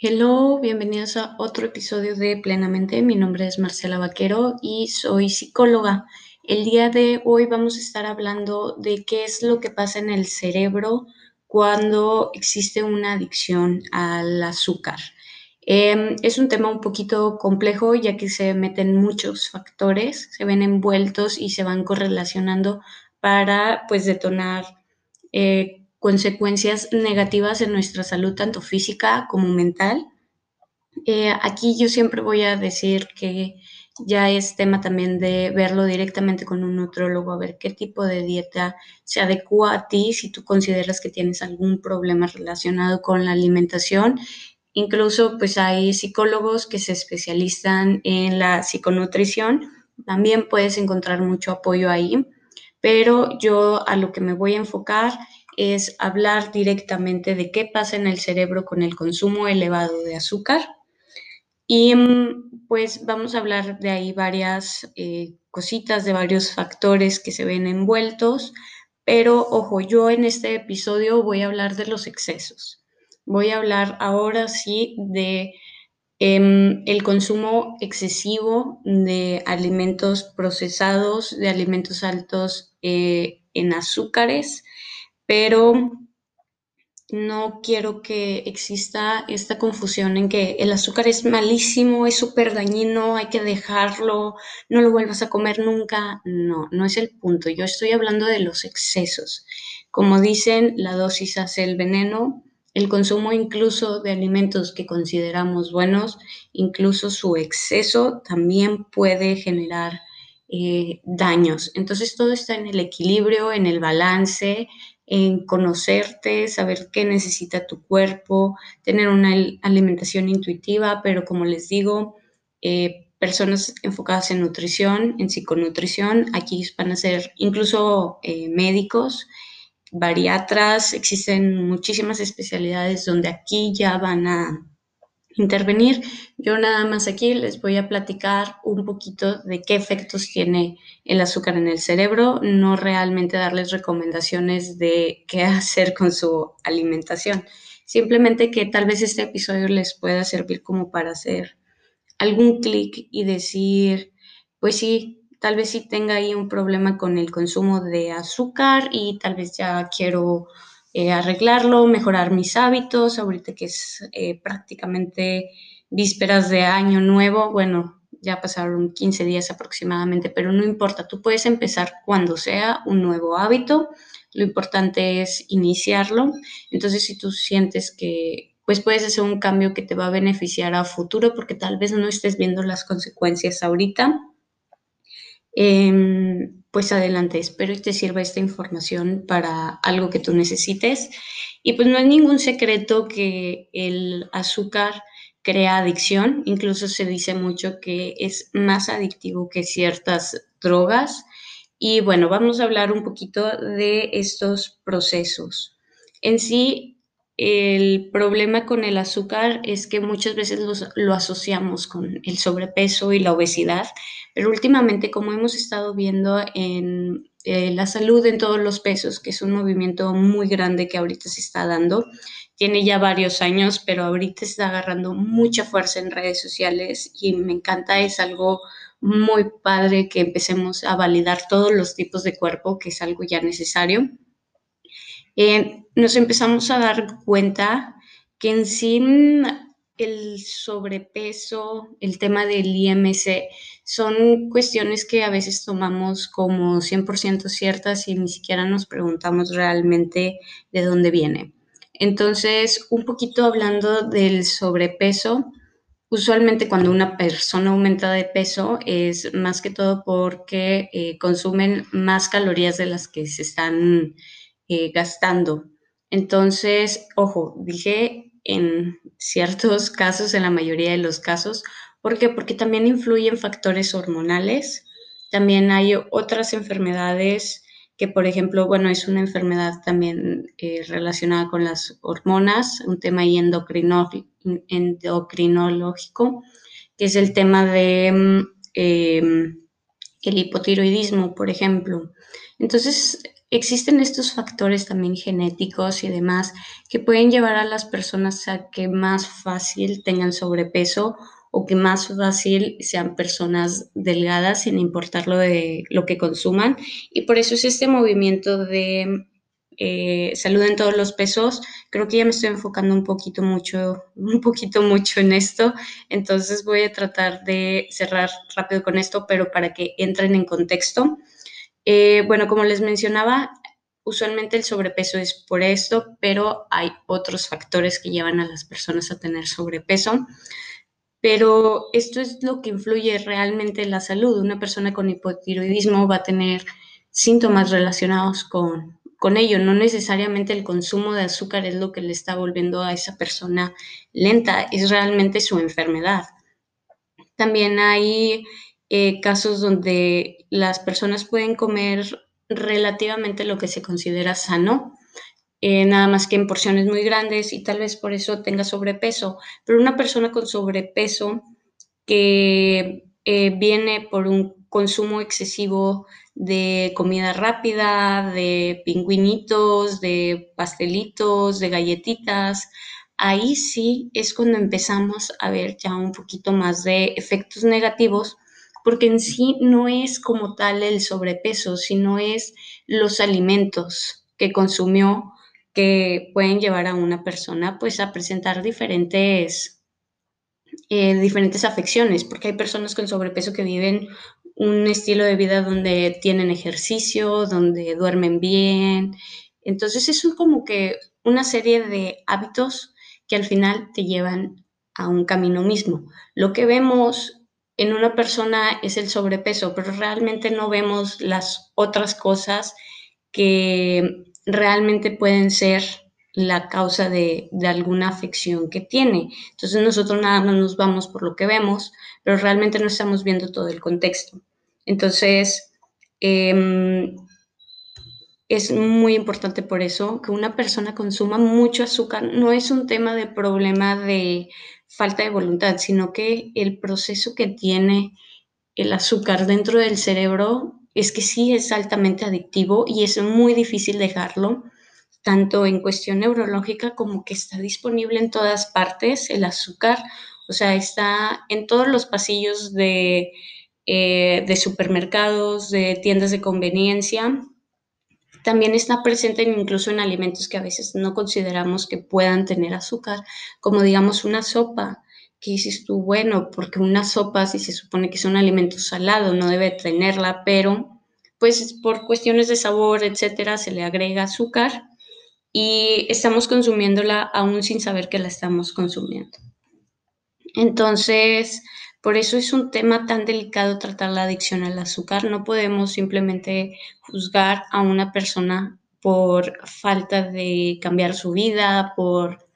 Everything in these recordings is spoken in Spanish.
Hello, bienvenidos a otro episodio de Plenamente. Mi nombre es Marcela Vaquero y soy psicóloga. El día de hoy vamos a estar hablando de qué es lo que pasa en el cerebro cuando existe una adicción al azúcar. Em, es un tema un poquito complejo ya que se meten muchos factores, se ven envueltos y se van correlacionando para pues detonar eh, consecuencias negativas en nuestra salud, tanto física como mental. Eh, aquí yo siempre voy a decir que ya es tema también de verlo directamente con un nutrólogo, a ver qué tipo de dieta se adecua a ti, si tú consideras que tienes algún problema relacionado con la alimentación. Incluso pues hay psicólogos que se especializan en la psiconutrición, también puedes encontrar mucho apoyo ahí, pero yo a lo que me voy a enfocar es hablar directamente de qué pasa en el cerebro con el consumo elevado de azúcar. Y mm, pues vamos a hablar de ahí varias eh, cositas, de varios factores que se ven envueltos, pero ojo, yo en este episodio voy a hablar de los excesos. Voy a hablar ahora sí de em, el consumo excesivo de alimentos procesados, de alimentos altos eh, en azúcares, pero no quiero que exista esta confusión en que el azúcar es malísimo, es súper dañino, hay que dejarlo, no lo vuelvas a comer nunca. No, no es el punto. Yo estoy hablando de los excesos. Como dicen, la dosis hace el veneno. El consumo incluso de alimentos que consideramos buenos, incluso su exceso también puede generar eh, daños. Entonces todo está en el equilibrio, en el balance, en conocerte, saber qué necesita tu cuerpo, tener una alimentación intuitiva, pero como les digo, eh, personas enfocadas en nutrición, en psiconutrición, aquí van a ser incluso eh, médicos, bariatras, existen muchísimas especialidades donde aquí ya van a intervenir. Yo nada más aquí les voy a platicar un poquito de qué efectos tiene el azúcar en el cerebro, no realmente darles recomendaciones de qué hacer con su alimentación. Simplemente que tal vez este episodio les pueda servir como para hacer algún clic y decir, pues sí, tal vez sí tenga ahí un problema con el consumo de azúcar y tal vez ya quiero eh, arreglarlo, mejorar mis hábitos, ahorita que es eh, prácticamente vísperas de año nuevo, bueno, ya pasaron 15 días aproximadamente, pero no importa, tú puedes empezar cuando sea un nuevo hábito, lo importante es iniciarlo, entonces si tú sientes que pues puedes hacer un cambio que te va a beneficiar a futuro porque tal vez no estés viendo las consecuencias ahorita, eh, pues adelante, espero que te sirva esta información para algo que tú necesites. Y pues no es ningún secreto que el azúcar crea adicción, incluso se dice mucho que es más adictivo que ciertas drogas. Y bueno, vamos a hablar un poquito de estos procesos. En sí, el problema con el azúcar es que muchas veces lo asociamos con el sobrepeso y la obesidad, pero últimamente como hemos estado viendo en eh, la salud en todos los pesos, que es un movimiento muy grande que ahorita se está dando, tiene ya varios años, pero ahorita está agarrando mucha fuerza en redes sociales y me encanta, es algo muy padre que empecemos a validar todos los tipos de cuerpo, que es algo ya necesario. Eh, nos empezamos a dar cuenta que en sí mm, el sobrepeso, el tema del IMC, son cuestiones que a veces tomamos como 100% ciertas y ni siquiera nos preguntamos realmente de dónde viene. Entonces, un poquito hablando del sobrepeso, usualmente cuando una persona aumenta de peso es más que todo porque eh, consumen más calorías de las que se están eh, gastando. Entonces, ojo, dije en ciertos casos, en la mayoría de los casos, ¿por qué? Porque también influyen factores hormonales. También hay otras enfermedades que, por ejemplo, bueno, es una enfermedad también eh, relacionada con las hormonas, un tema endocrinológico, que es el tema de mm, em, el hipotiroidismo, por ejemplo. Entonces, existen estos factores también genéticos y demás que pueden llevar a las personas a que más fácil tengan sobrepeso o que más fácil sean personas delgadas sin importar lo de lo que consuman y por eso es este movimiento de eh, salud en todos los pesos. Creo que ya me estoy enfocando un poquito mucho, un poquito mucho en esto, entonces voy a tratar de cerrar rápido con esto, pero para que entren en contexto. Eh, bueno, como les mencionaba, usualmente el sobrepeso es por esto, pero hay otros factores que llevan a las personas a tener sobrepeso. Pero esto es lo que influye realmente en la salud. Una persona con hipotiroidismo va a tener síntomas relacionados con, con ello. No necesariamente el consumo de azúcar es lo que le está volviendo a esa persona lenta, es realmente su enfermedad. También hay eh, casos donde las personas pueden comer relativamente lo que se considera sano, eh, nada más que en porciones muy grandes y tal vez por eso tenga sobrepeso. Pero una persona con sobrepeso que eh, viene por un consumo excesivo de comida rápida, de pingüinitos, de pastelitos, de galletitas, ahí sí es cuando empezamos a ver ya un poquito más de efectos negativos porque en sí no es como tal el sobrepeso, sino es los alimentos que consumió que pueden llevar a una persona pues a presentar diferentes, eh, diferentes afecciones, porque hay personas con sobrepeso que viven un estilo de vida donde tienen ejercicio, donde duermen bien. Entonces es como que una serie de hábitos que al final te llevan a un camino mismo. Lo que vemos en una persona es el sobrepeso, pero realmente no vemos las otras cosas que realmente pueden ser la causa de, alguna afección que tiene. Entonces nosotros nada más nos vamos por lo que vemos, pero realmente no estamos viendo todo el contexto. Entonces, em, es muy importante por eso que una persona consuma mucho azúcar. No es un tema de problema de falta de voluntad, sino que el proceso que tiene el azúcar dentro del cerebro es que sí es altamente adictivo y es muy difícil dejarlo, tanto en cuestión neurológica como que está disponible en todas partes el azúcar, o sea, está en todos los pasillos de, eh, de supermercados, de tiendas de conveniencia, también está presente incluso en alimentos que a veces no consideramos que puedan tener azúcar, como digamos una sopa, que dices tú, bueno, porque una sopa si se supone que es un alimento salado, no debe tenerla, pero pues por cuestiones de sabor, etcétera, se le agrega azúcar y estamos consumiéndola aún sin saber que la estamos consumiendo. Entonces, por eso es un tema tan delicado tratar la adicción al azúcar. No podemos simplemente juzgar a una persona por falta de cambiar su vida, por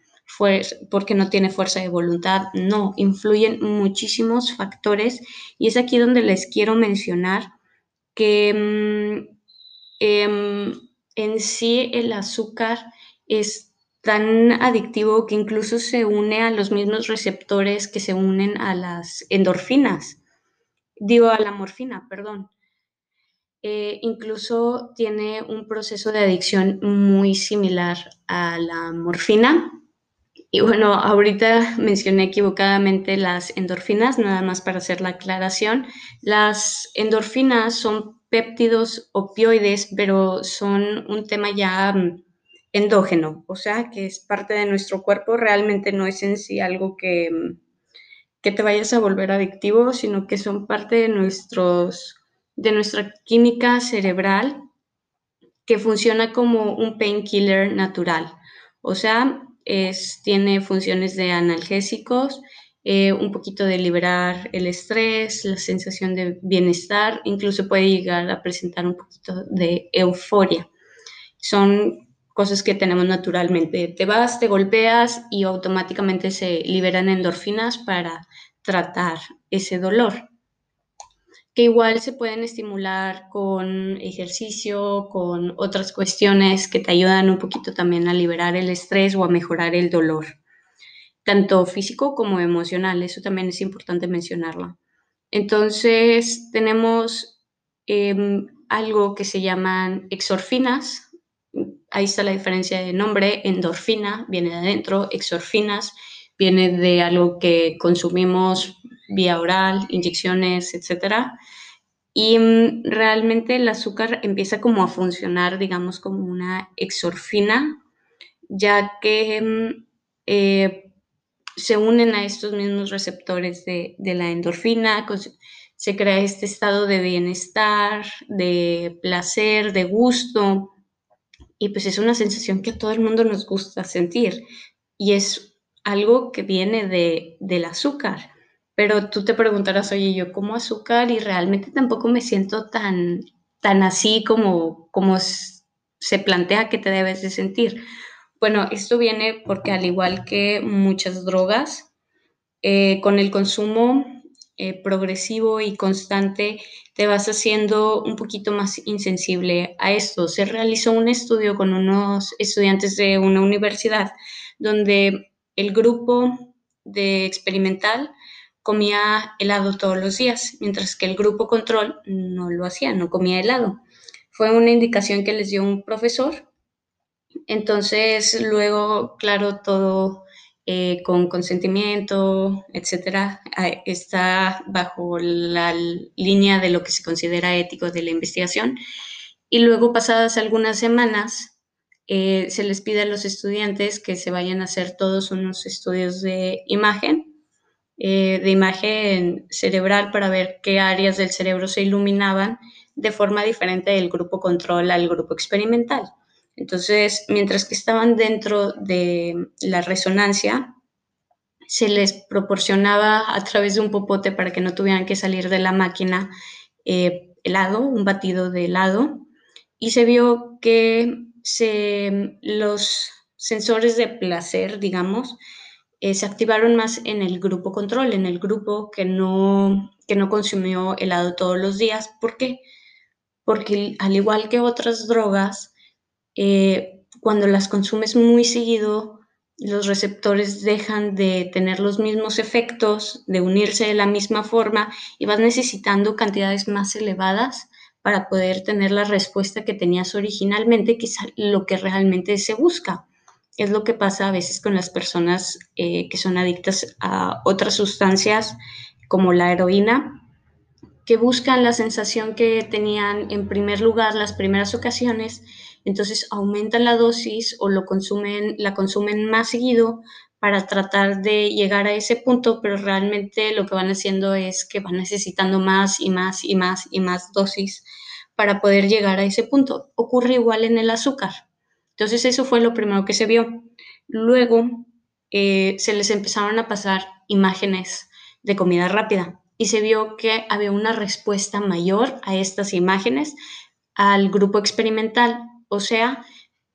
porque no tiene fuerza de voluntad. No, influyen muchísimos factores y es aquí donde les quiero mencionar que mm, em, en sí el azúcar es tan adictivo que incluso se une a los mismos receptores que se unen a las endorfinas, digo a la morfina, perdón. Eh, incluso tiene un proceso de adicción muy similar a la morfina. Y bueno, ahorita mencioné equivocadamente las endorfinas, nada más para hacer la aclaración. Las endorfinas son péptidos opioides, pero son un tema ya mm, endógeno, o sea, que es parte de nuestro cuerpo, realmente no es en sí algo que, que te vayas a volver adictivo, sino que son parte de, nuestros, de nuestra química cerebral que funciona como un painkiller natural. O sea, es, tiene funciones de analgésicos, eh, un poquito de liberar el estrés, la sensación de bienestar, incluso puede llegar a presentar un poquito de euforia. Son cosas que tenemos naturalmente. Te vas, te golpeas y automáticamente se liberan endorfinas para tratar ese dolor. Que igual se pueden estimular con ejercicio, con otras cuestiones que te ayudan un poquito también a liberar el estrés o a mejorar el dolor, tanto físico como emocional. Eso también es importante mencionarlo. Entonces, tenemos em, algo que se llaman exorfinas. Ahí está la diferencia de nombre. Endorfina viene de adentro, exorfinas viene de algo que consumimos vía oral, inyecciones, etc. Y mm, realmente el azúcar empieza como a funcionar, digamos, como una exorfina, ya que mm, eh, se unen a estos mismos receptores de, la endorfina, se crea este estado de bienestar, de placer, de gusto, y pues es una sensación que a todo el mundo nos gusta sentir, y es algo que viene de, del azúcar. Pero tú te preguntarás, oye, yo como azúcar y realmente tampoco me siento tan, tan así como, como se plantea que te debes de sentir. Bueno, esto viene porque al igual que muchas drogas, eh, con el consumo eh, progresivo y constante te vas haciendo un poquito más insensible a esto. Se realizó un estudio con unos estudiantes de una universidad donde el grupo de experimental comía helado todos los días, mientras que el grupo control no lo hacía, no comía helado. Fue una indicación que les dio un profesor entonces, luego, claro, todo eh, con consentimiento, etcétera, está bajo la línea de lo que se considera ético de la investigación. Y luego, pasadas algunas semanas, eh, se les pide a los estudiantes que se vayan a hacer todos unos estudios de imagen, eh, de imagen cerebral para ver qué áreas del cerebro se iluminaban de forma diferente del grupo control al grupo experimental. Entonces, mientras que estaban dentro de la resonancia, se les proporcionaba a través de un popote para que no tuvieran que salir de la máquina eh, helado, un batido de helado, y se vio que los sensores de placer, digamos, eh, se activaron más en el grupo control, en el grupo que no, que no consumió helado todos los días. ¿Por qué? Porque al igual que otras drogas, eh, cuando las consumes muy seguido, los receptores dejan de tener los mismos efectos, de unirse de la misma forma y vas necesitando cantidades más elevadas para poder tener la respuesta que tenías originalmente, que es lo que realmente se busca. Es lo que pasa a veces con las personas eh, que son adictas a otras sustancias como la heroína, que buscan la sensación que tenían en primer lugar las primeras ocasiones entonces aumentan la dosis o lo consumen, la consumen más seguido para tratar de llegar a ese punto, pero realmente lo que van haciendo es que van necesitando más y más y más y más dosis para poder llegar a ese punto. Ocurre igual en el azúcar. Entonces eso fue lo primero que se vio. Luego eh, se les empezaron a pasar imágenes de comida rápida y se vio que había una respuesta mayor a estas imágenes al grupo experimental o sea,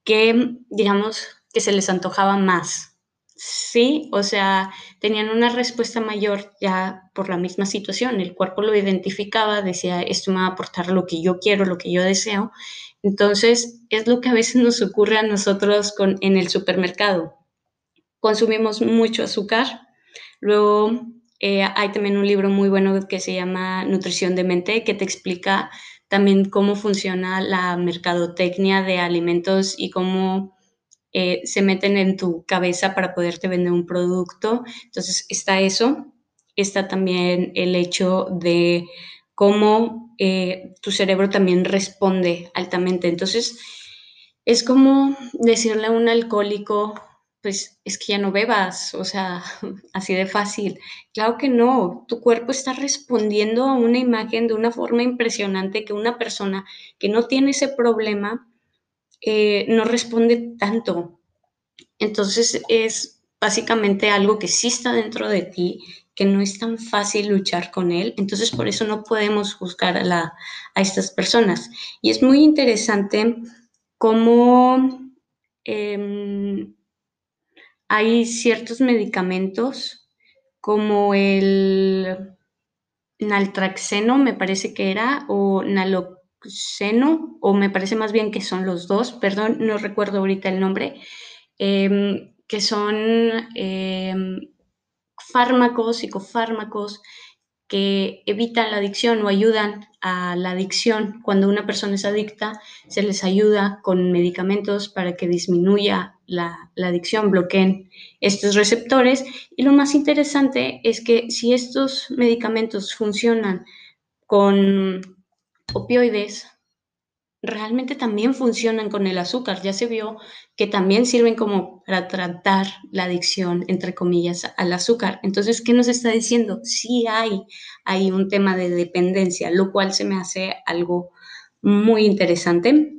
que digamos que se les antojaba más. Sí, o sea, tenían una respuesta mayor ya por la misma situación. El cuerpo lo identificaba, decía, esto me va a aportar lo que yo quiero, lo que yo deseo. Entonces, es lo que a veces nos ocurre a nosotros con, en el supermercado. Consumimos mucho azúcar. Luego, eh, hay también un libro muy bueno que se llama Nutrición de Mente, que te explica también cómo funciona la mercadotecnia de alimentos y cómo eh, se meten en tu cabeza para poderte vender un producto. Entonces está eso, está también el hecho de cómo eh, tu cerebro también responde altamente. Entonces es como decirle a un alcohólico, pues es que ya no bebas, o sea, así de fácil. Claro que no, tu cuerpo está respondiendo a una imagen de una forma impresionante que una persona que no tiene ese problema eh, no responde tanto. Entonces es básicamente algo que sí está dentro de ti, que no es tan fácil luchar con él. Entonces por eso no podemos juzgar a, estas personas. Y es muy interesante cómo... Em, hay ciertos medicamentos como el naltraxeno, me parece que era, o naloxeno, o me parece más bien que son los dos, perdón, no recuerdo ahorita el nombre, em, que son em, fármacos, psicofármacos, que evitan la adicción o ayudan a la adicción. Cuando una persona es adicta, se les ayuda con medicamentos para que disminuya la, adicción, bloqueen estos receptores. Y lo más interesante es que si estos medicamentos funcionan con opioides, realmente también funcionan con el azúcar. Ya se vio que también sirven como para tratar la adicción, entre comillas, al azúcar. Entonces, ¿qué nos está diciendo? Sí hay, hay un tema de dependencia, lo cual se me hace algo muy interesante.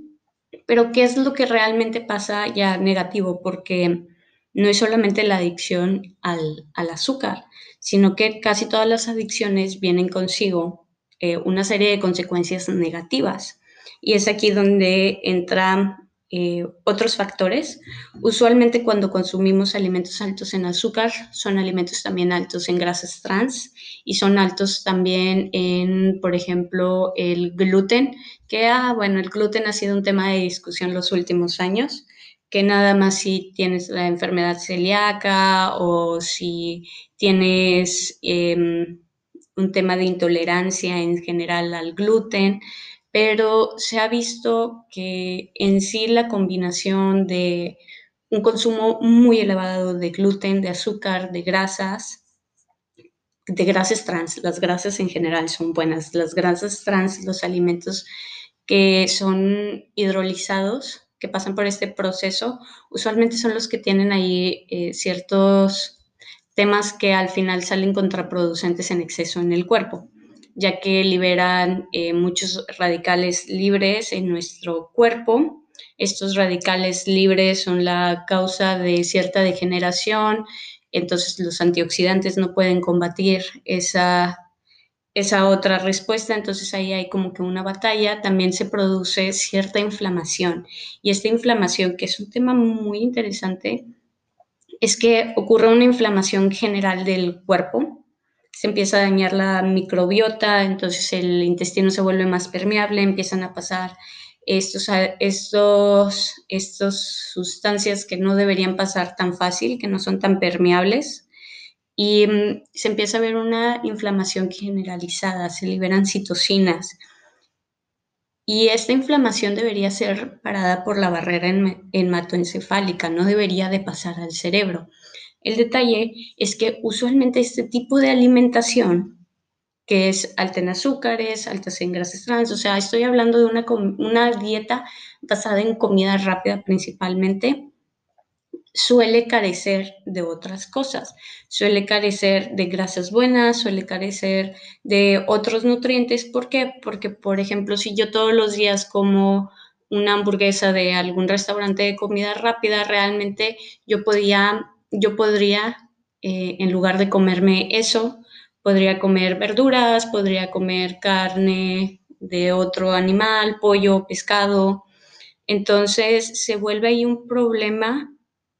Pero, ¿qué es lo que realmente pasa ya negativo? Porque no es solamente la adicción al, azúcar, sino que casi todas las adicciones vienen consigo eh, una serie de consecuencias negativas. Y es aquí donde entran eh, otros factores. Usualmente cuando consumimos alimentos altos en azúcar, son alimentos también altos en grasas trans y son altos también en, por ejemplo, el gluten, que, ah, bueno, el gluten ha sido un tema de discusión los últimos años que nada más si tienes la enfermedad celíaca o si tienes em, un tema de intolerancia en general al gluten, pero se ha visto que en sí la combinación de un consumo muy elevado de gluten, de azúcar, de grasas, de grasas trans, las grasas en general son buenas, las grasas trans, los alimentos que son hidrolizados, que pasan por este proceso, usualmente son los que tienen ahí eh, ciertos temas que al final salen contraproducentes en exceso en el cuerpo ya que liberan eh, muchos radicales libres en nuestro cuerpo. Estos radicales libres son la causa de cierta degeneración, entonces los antioxidantes no pueden combatir esa, esa otra respuesta, entonces ahí hay como que una batalla, también se produce cierta inflamación. Y esta inflamación, que es un tema muy interesante, es que ocurre una inflamación general del cuerpo, se empieza a dañar la microbiota, entonces el intestino se vuelve más permeable, empiezan a pasar estos, estos, estos sustancias que no deberían pasar tan fácil, que no son tan permeables, y mm, se empieza a ver una inflamación generalizada, se liberan citocinas. Y esta inflamación debería ser parada por la barrera hematoencefálica, no debería de pasar al cerebro. El detalle es que usualmente este tipo de alimentación, que es alta en azúcares, altas en grasas trans, o sea, estoy hablando de una, una dieta basada en comida rápida principalmente, suele carecer de otras cosas, suele carecer de grasas buenas, suele carecer de otros nutrientes. ¿Por qué? Porque, por ejemplo, si yo todos los días como una hamburguesa de algún restaurante de comida rápida, realmente yo podía yo podría, eh, en lugar de comerme eso, podría comer verduras, podría comer carne de otro animal, pollo, pescado. Entonces se vuelve ahí un problema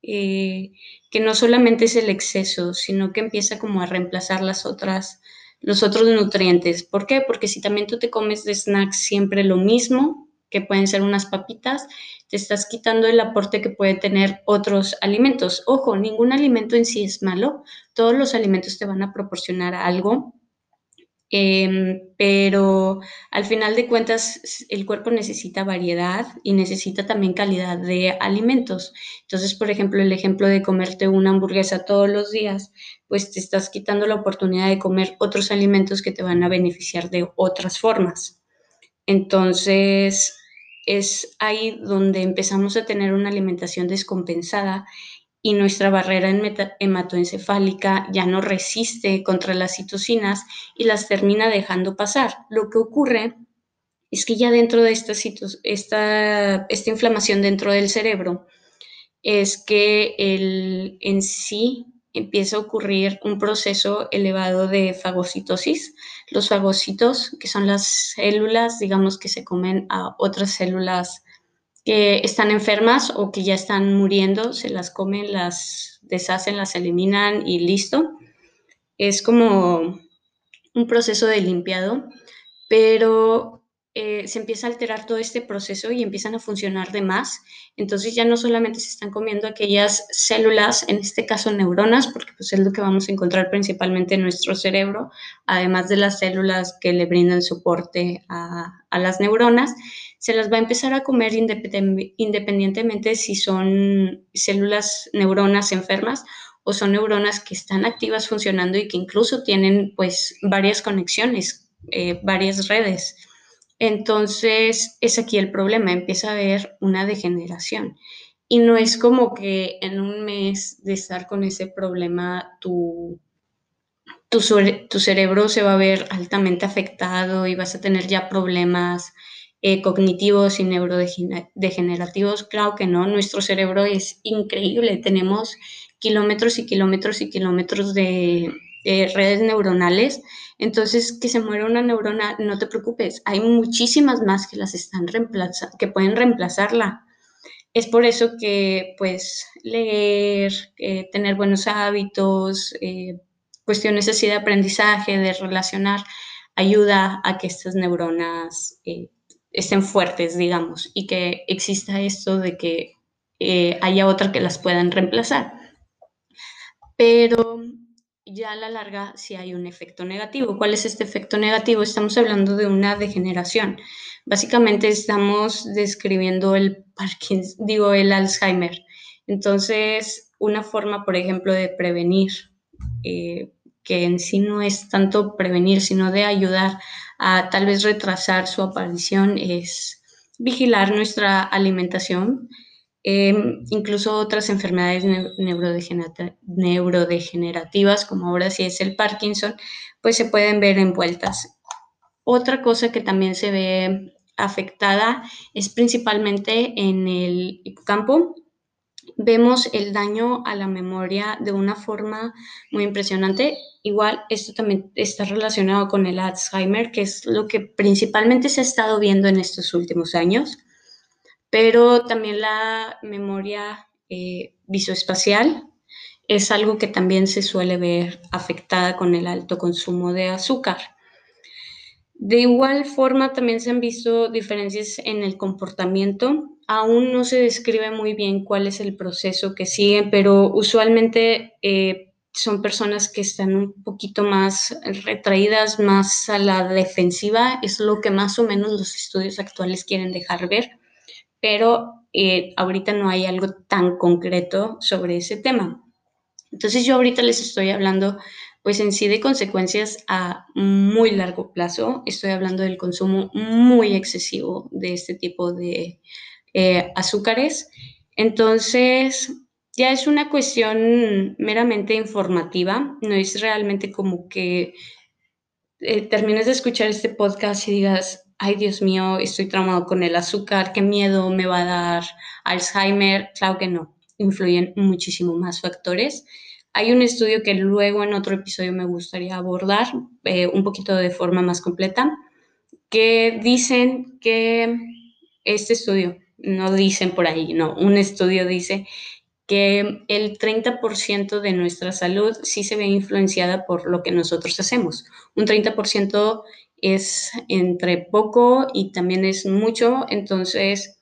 eh, que no solamente es el exceso, sino que empieza como a reemplazar las otras, los otros nutrientes. ¿Por qué? Porque si también tú te comes de snacks siempre lo mismo, que pueden ser unas papitas, te estás quitando el aporte que puede tener otros alimentos. Ojo, ningún alimento en sí es malo, todos los alimentos te van a proporcionar algo, em, pero al final de cuentas el cuerpo necesita variedad y necesita también calidad de alimentos. Entonces, por ejemplo, el ejemplo de comerte una hamburguesa todos los días, pues te estás quitando la oportunidad de comer otros alimentos que te van a beneficiar de otras formas. Entonces, es ahí donde empezamos a tener una alimentación descompensada y nuestra barrera hematoencefálica ya no resiste contra las citocinas y las termina dejando pasar. Lo que ocurre es que ya dentro de esta, esta, inflamación dentro del cerebro es que el, en sí empieza a ocurrir un proceso elevado de fagocitosis. Los fagocitos, que son las células, digamos, que se comen a otras células que están enfermas o que ya están muriendo, se las comen, las deshacen, las eliminan y listo. Es como un proceso de limpiado, pero eh, se empieza a alterar todo este proceso y empiezan a funcionar de más. Entonces ya no solamente se están comiendo aquellas células, en este caso neuronas, porque pues es lo que vamos a encontrar principalmente en nuestro cerebro, además de las células que le brindan soporte a, las neuronas, se las va a empezar a comer independientemente si son células neuronas enfermas o son neuronas que están activas funcionando y que incluso tienen pues varias conexiones, eh, varias redes. Entonces es aquí el problema, empieza a haber una degeneración. Y no es como que en un mes de estar con ese problema tu, tu, cerebro se va a ver altamente afectado y vas a tener ya problemas eh, cognitivos y neurodegenerativos. Claro que no, nuestro cerebro es increíble, tenemos kilómetros y kilómetros y kilómetros de, redes neuronales. Entonces, que se muera una neurona, no te preocupes, hay muchísimas más que las están reemplazando, que pueden reemplazarla. Es por eso que, pues, leer, eh, tener buenos hábitos, eh, cuestiones así de aprendizaje, de relacionar, ayuda a que estas neuronas eh, estén fuertes, digamos, y que exista esto de que haya otra que las puedan reemplazar pero ya a la larga sí hay un efecto negativo. ¿Cuál es este efecto negativo? Estamos hablando de una degeneración. Básicamente estamos describiendo el Parkinson, digo, el Alzheimer. Entonces, una forma, por ejemplo, de prevenir, eh, que en sí no es tanto prevenir, sino de ayudar a tal vez retrasar su aparición, es vigilar nuestra alimentación, Em, incluso otras enfermedades neurodegenerativas, como ahora sí es el Parkinson, pues se pueden ver envueltas. Otra cosa que también se ve afectada es principalmente en el hipocampo. Vemos el daño a la memoria de una forma muy impresionante. Igual, esto también está relacionado con el Alzheimer, que es lo que principalmente se ha estado viendo en estos últimos años pero también la memoria eh, visoespacial es algo que también se suele ver afectada con el alto consumo de azúcar. De igual forma, también se han visto diferencias en el comportamiento. Aún no se describe muy bien cuál es el proceso que siguen, pero usualmente eh, son personas que están un poquito más retraídas, más a la defensiva. Es lo que más o menos los estudios actuales quieren dejar ver pero eh, ahorita no hay algo tan concreto sobre ese tema. Entonces yo ahorita les estoy hablando pues en sí de consecuencias a muy largo plazo. Estoy hablando del consumo muy excesivo de este tipo de eh, azúcares. Entonces ya es una cuestión meramente informativa, no es realmente como que eh, termines de escuchar este podcast y digas, ay Dios mío, estoy traumado con el azúcar, qué miedo me va a dar Alzheimer. Claro que no, influyen muchísimo más factores. Hay un estudio que luego en otro episodio me gustaría abordar eh, un poquito de forma más completa, que dicen que este estudio, no dicen por ahí, no, un estudio dice que el 30% de nuestra salud sí se ve influenciada por lo que nosotros hacemos. Un 30% es entre poco y también es mucho, entonces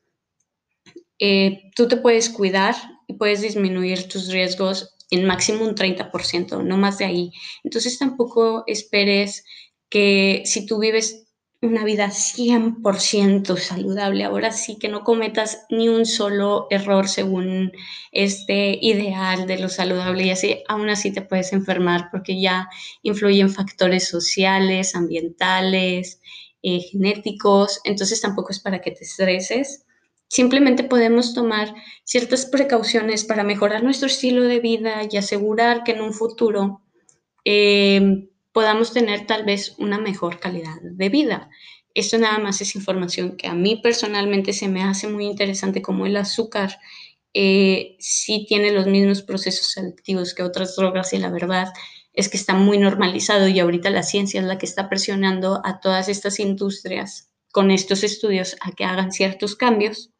eh, tú te puedes cuidar y puedes disminuir tus riesgos en máximo un 30%, no más de ahí. Entonces tampoco esperes que si tú vives una vida 100% saludable. Ahora sí que no cometas ni un solo error según este ideal de lo saludable y así, aún así te puedes enfermar porque ya influyen factores sociales, ambientales, eh, genéticos, entonces tampoco es para que te estreses. Simplemente podemos tomar ciertas precauciones para mejorar nuestro estilo de vida y asegurar que en un futuro eh, podamos tener tal vez una mejor calidad de vida. Esto nada más es información que a mí personalmente se me hace muy interesante como el azúcar eh, sí tiene los mismos procesos activos que otras drogas y la verdad es que está muy normalizado y ahorita la ciencia es la que está presionando a todas estas industrias con estos estudios a que hagan ciertos cambios.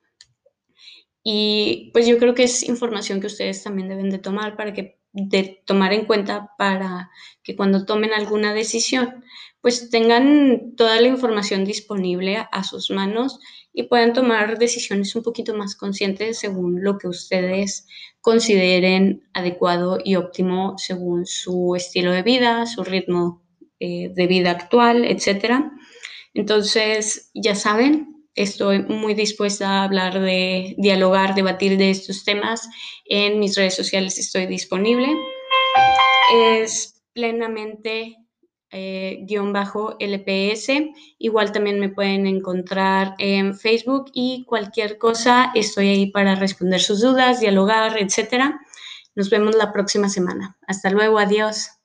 Y pues yo creo que es información que ustedes también deben de tomar para que de tomar en cuenta para que cuando tomen alguna decisión, pues tengan toda la información disponible a sus manos y puedan tomar decisiones un poquito más conscientes según lo que ustedes consideren adecuado y óptimo según su estilo de vida, su ritmo eh, de vida actual, etc. Entonces, ya saben, estoy muy dispuesta a hablar de, dialogar, debatir de estos temas. En mis redes sociales estoy disponible. Es plenamente eh, guion bajo LPS. Igual también me pueden encontrar en Facebook y cualquier cosa estoy ahí para responder sus dudas, dialogar, etc. Nos vemos la próxima semana. Hasta luego, adiós.